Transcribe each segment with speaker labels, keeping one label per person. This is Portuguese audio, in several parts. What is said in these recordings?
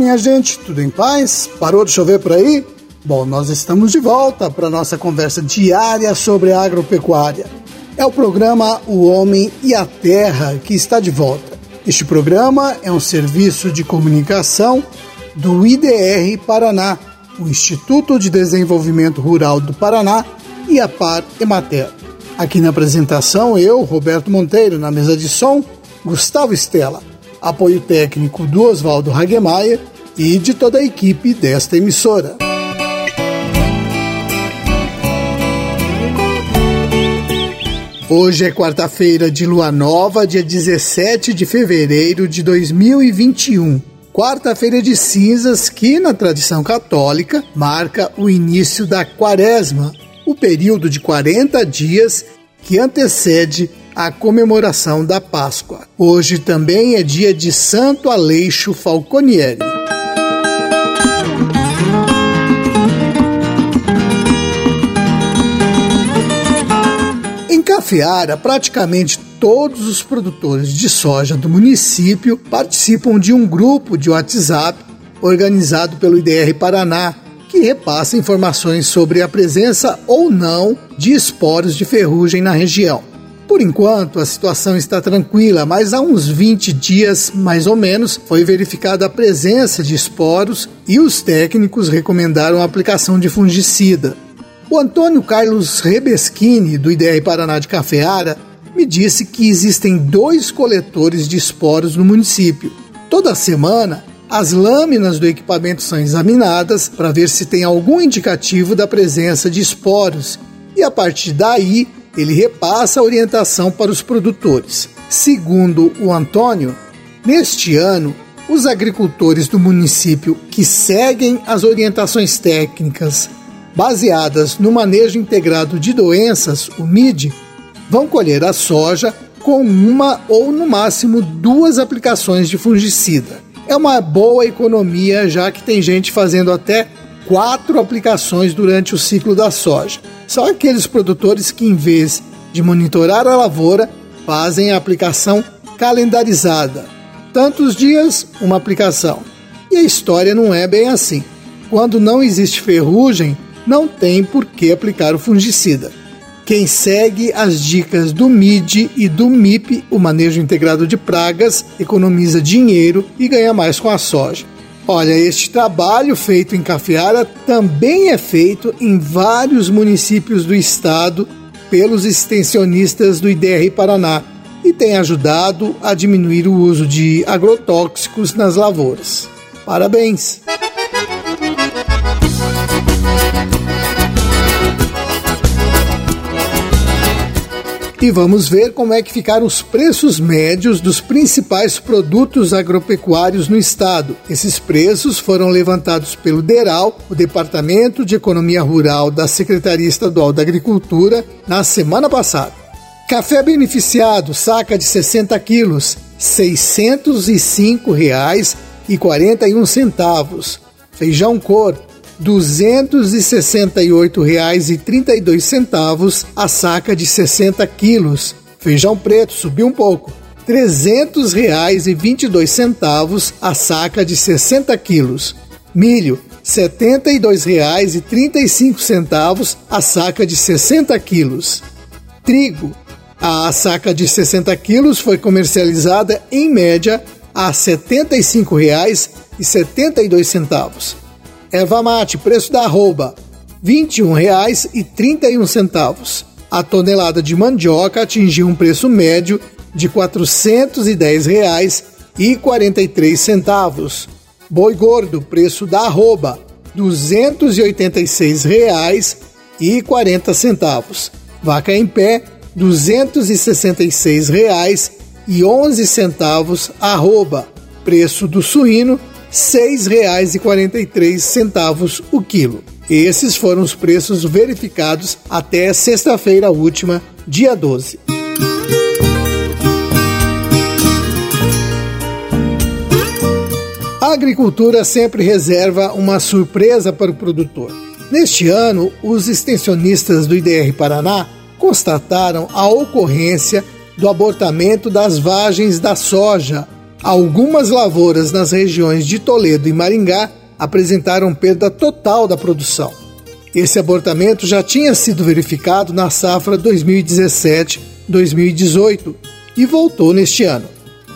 Speaker 1: minha gente, tudo em paz? Parou de chover por aí? Bom, nós estamos de volta para nossa conversa diária sobre agropecuária. É o programa O Homem e a Terra que está de volta. Este programa é um serviço de comunicação do IDR Paraná, o Instituto de Desenvolvimento Rural do Paraná e a Par Emater. Aqui na apresentação, eu, Roberto Monteiro, na mesa de som, Gustavo Estela, apoio técnico do Oswaldo Hagemeyer e de toda a equipe desta emissora. Hoje é quarta-feira de lua nova, dia 17 de fevereiro de 2021. Quarta-feira de cinzas, que na tradição católica marca o início da quaresma, o período de 40 dias que antecede a comemoração da Páscoa. Hoje também é dia de Santo Aleixo Falconieri. Cafeara, praticamente todos os produtores de soja do município participam de um grupo de WhatsApp organizado pelo IDR Paraná, que repassa informações sobre a presença ou não de esporos de ferrugem na região. Por enquanto, a situação está tranquila, mas há uns 20 dias, mais ou menos, foi verificada a presença de esporos e os técnicos recomendaram a aplicação de fungicida. O Antônio Carlos Rebeschini, do IDR Paraná de Cafeara, me disse que existem dois coletores de esporos no município. Toda semana, as lâminas do equipamento são examinadas para ver se tem algum indicativo da presença de esporos e a partir daí ele repassa a orientação para os produtores. Segundo o Antônio, neste ano, os agricultores do município que seguem as orientações técnicas baseadas no manejo integrado de doenças, o MID, vão colher a soja com uma ou no máximo duas aplicações de fungicida. É uma boa economia, já que tem gente fazendo até quatro aplicações durante o ciclo da soja. São aqueles produtores que, em vez de monitorar a lavoura, fazem a aplicação calendarizada. Tantos dias, uma aplicação. E a história não é bem assim. Quando não existe ferrugem, não tem por que aplicar o fungicida. Quem segue as dicas do MID e do MIP, o manejo integrado de pragas, economiza dinheiro e ganha mais com a soja. Olha, este trabalho feito em Cafeara também é feito em vários municípios do estado pelos extensionistas do IDR Paraná e tem ajudado a diminuir o uso de agrotóxicos nas lavouras. Parabéns! E vamos ver como é que ficaram os preços médios dos principais produtos agropecuários no estado. Esses preços foram levantados pelo DERAL, o Departamento de Economia Rural da Secretaria Estadual da Agricultura, na semana passada. Café beneficiado, saca de 60 quilos, R$ 605,41. Feijão cor, R$ 268,32 a saca de 60 quilos. Feijão preto subiu um pouco, R$ 300,22 a saca de 60 quilos. Milho, R$ 72,35 a saca de 60 quilos. Trigo, a saca de 60 quilos foi comercializada em média a R$ 75,72. Erva mate, preço da arroba, R$ 21,31. A tonelada de mandioca atingiu um preço médio de R$ 410,43. Boi gordo, preço da arroba, R$ 286,40. Vaca em pé, R$ 266,11 arroba. Preço do suíno, R$ 6,43 o quilo. Esses foram os preços verificados até sexta-feira última, dia 12. A agricultura sempre reserva uma surpresa para o produtor. Neste ano, os extensionistas do IDR Paraná constataram a ocorrência do abortamento das vagens da soja Algumas lavouras nas regiões de Toledo e Maringá apresentaram perda total da produção. Esse abortamento já tinha sido verificado na safra 2017-2018 e voltou neste ano.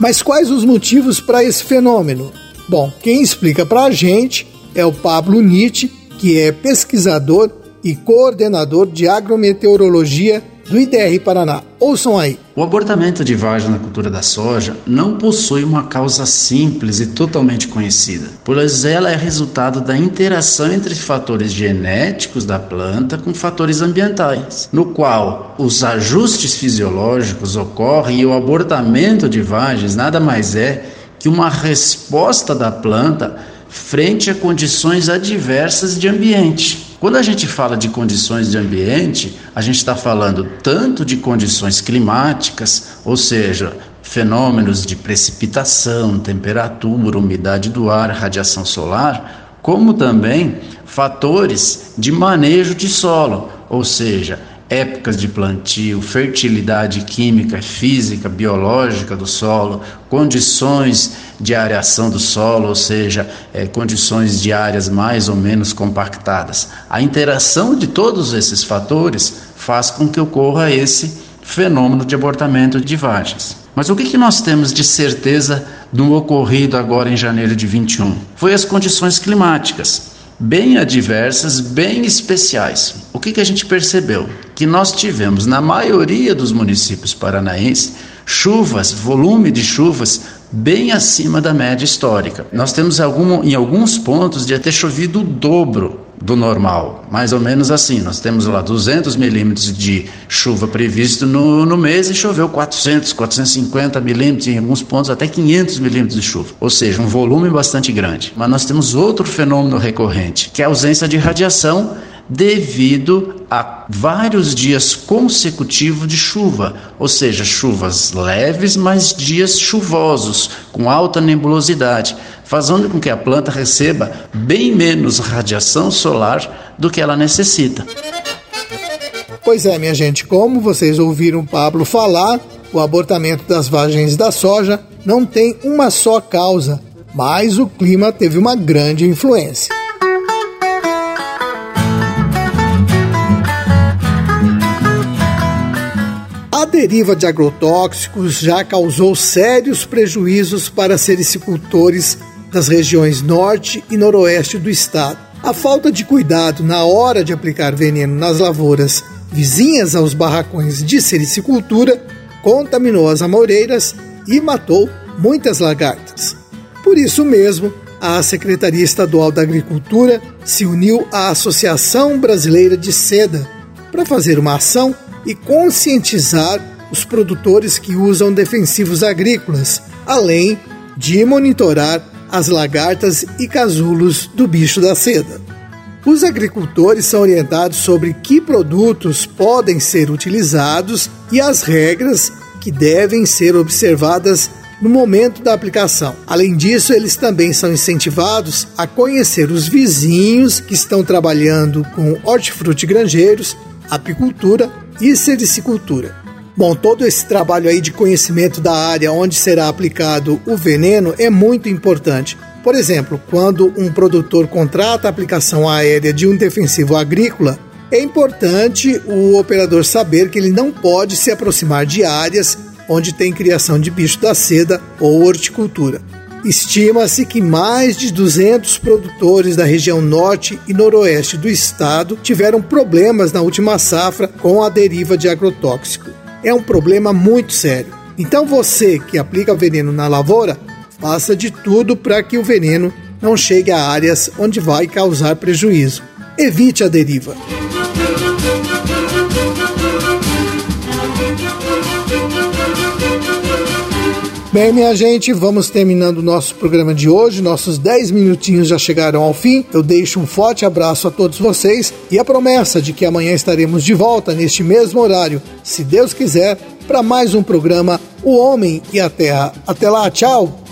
Speaker 1: Mas quais os motivos para esse fenômeno? Bom, quem explica para a gente é o Pablo Nietzsche, que é pesquisador e coordenador de agrometeorologia do IDR Paraná. Ouçam aí.
Speaker 2: O abortamento de vagem na cultura da soja não possui uma causa simples e totalmente conhecida, pois ela é resultado da interação entre fatores genéticos da planta com fatores ambientais, no qual os ajustes fisiológicos ocorrem e o abortamento de vagens nada mais é que uma resposta da planta frente a condições adversas de ambiente. Quando a gente fala de condições de ambiente, a gente está falando tanto de condições climáticas, ou seja, fenômenos de precipitação, temperatura, umidade do ar, radiação solar, como também fatores de manejo de solo, ou seja, épocas de plantio, fertilidade química, física, biológica do solo, condições de areação do solo, ou seja, é, condições de áreas mais ou menos compactadas. A interação de todos esses fatores faz com que ocorra esse fenômeno de abortamento de vagens. Mas o que, que nós temos de certeza do ocorrido agora em janeiro de 21? Foi as condições climáticas bem adversas, bem especiais. O que, que a gente percebeu? Que nós tivemos, na maioria dos municípios paranaenses, chuvas, volume de chuvas bem acima da média histórica. Nós temos algum, em alguns pontos de ter chovido o dobro do normal, mais ou menos assim. Nós temos lá 200 milímetros de chuva previsto no, no mês e choveu 400, 450 milímetros, em alguns pontos até 500 milímetros de chuva, ou seja, um volume bastante grande. Mas nós temos outro fenômeno recorrente, que é a ausência de radiação devido a vários dias consecutivos de chuva, ou seja, chuvas leves, mas dias chuvosos, com alta nebulosidade, fazendo com que a planta receba bem menos radiação solar do que ela necessita.
Speaker 1: Pois é, minha gente, como vocês ouviram Pablo falar, o abortamento das vagens da soja não tem uma só causa, mas o clima teve uma grande influência. Deriva de agrotóxicos já causou sérios prejuízos para sericicultores das regiões norte e noroeste do estado. A falta de cuidado na hora de aplicar veneno nas lavouras vizinhas aos barracões de sericicultura contaminou as amoreiras e matou muitas lagartas. Por isso mesmo, a Secretaria Estadual da Agricultura se uniu à Associação Brasileira de Seda para fazer uma ação e conscientizar os produtores que usam defensivos agrícolas, além de monitorar as lagartas e casulos do bicho da seda. Os agricultores são orientados sobre que produtos podem ser utilizados e as regras que devem ser observadas no momento da aplicação. Além disso, eles também são incentivados a conhecer os vizinhos que estão trabalhando com hortifruti granjeiros, apicultura e sericicultura. Bom, todo esse trabalho aí de conhecimento da área onde será aplicado o veneno é muito importante. Por exemplo, quando um produtor contrata a aplicação aérea de um defensivo agrícola, é importante o operador saber que ele não pode se aproximar de áreas onde tem criação de bicho da seda ou horticultura. Estima-se que mais de 200 produtores da região norte e noroeste do estado tiveram problemas na última safra com a deriva de agrotóxico. É um problema muito sério. Então você que aplica veneno na lavoura, faça de tudo para que o veneno não chegue a áreas onde vai causar prejuízo. Evite a deriva. Bem, minha gente, vamos terminando o nosso programa de hoje. Nossos 10 minutinhos já chegaram ao fim. Eu deixo um forte abraço a todos vocês e a promessa de que amanhã estaremos de volta neste mesmo horário, se Deus quiser, para mais um programa O Homem e a Terra. Até lá, tchau!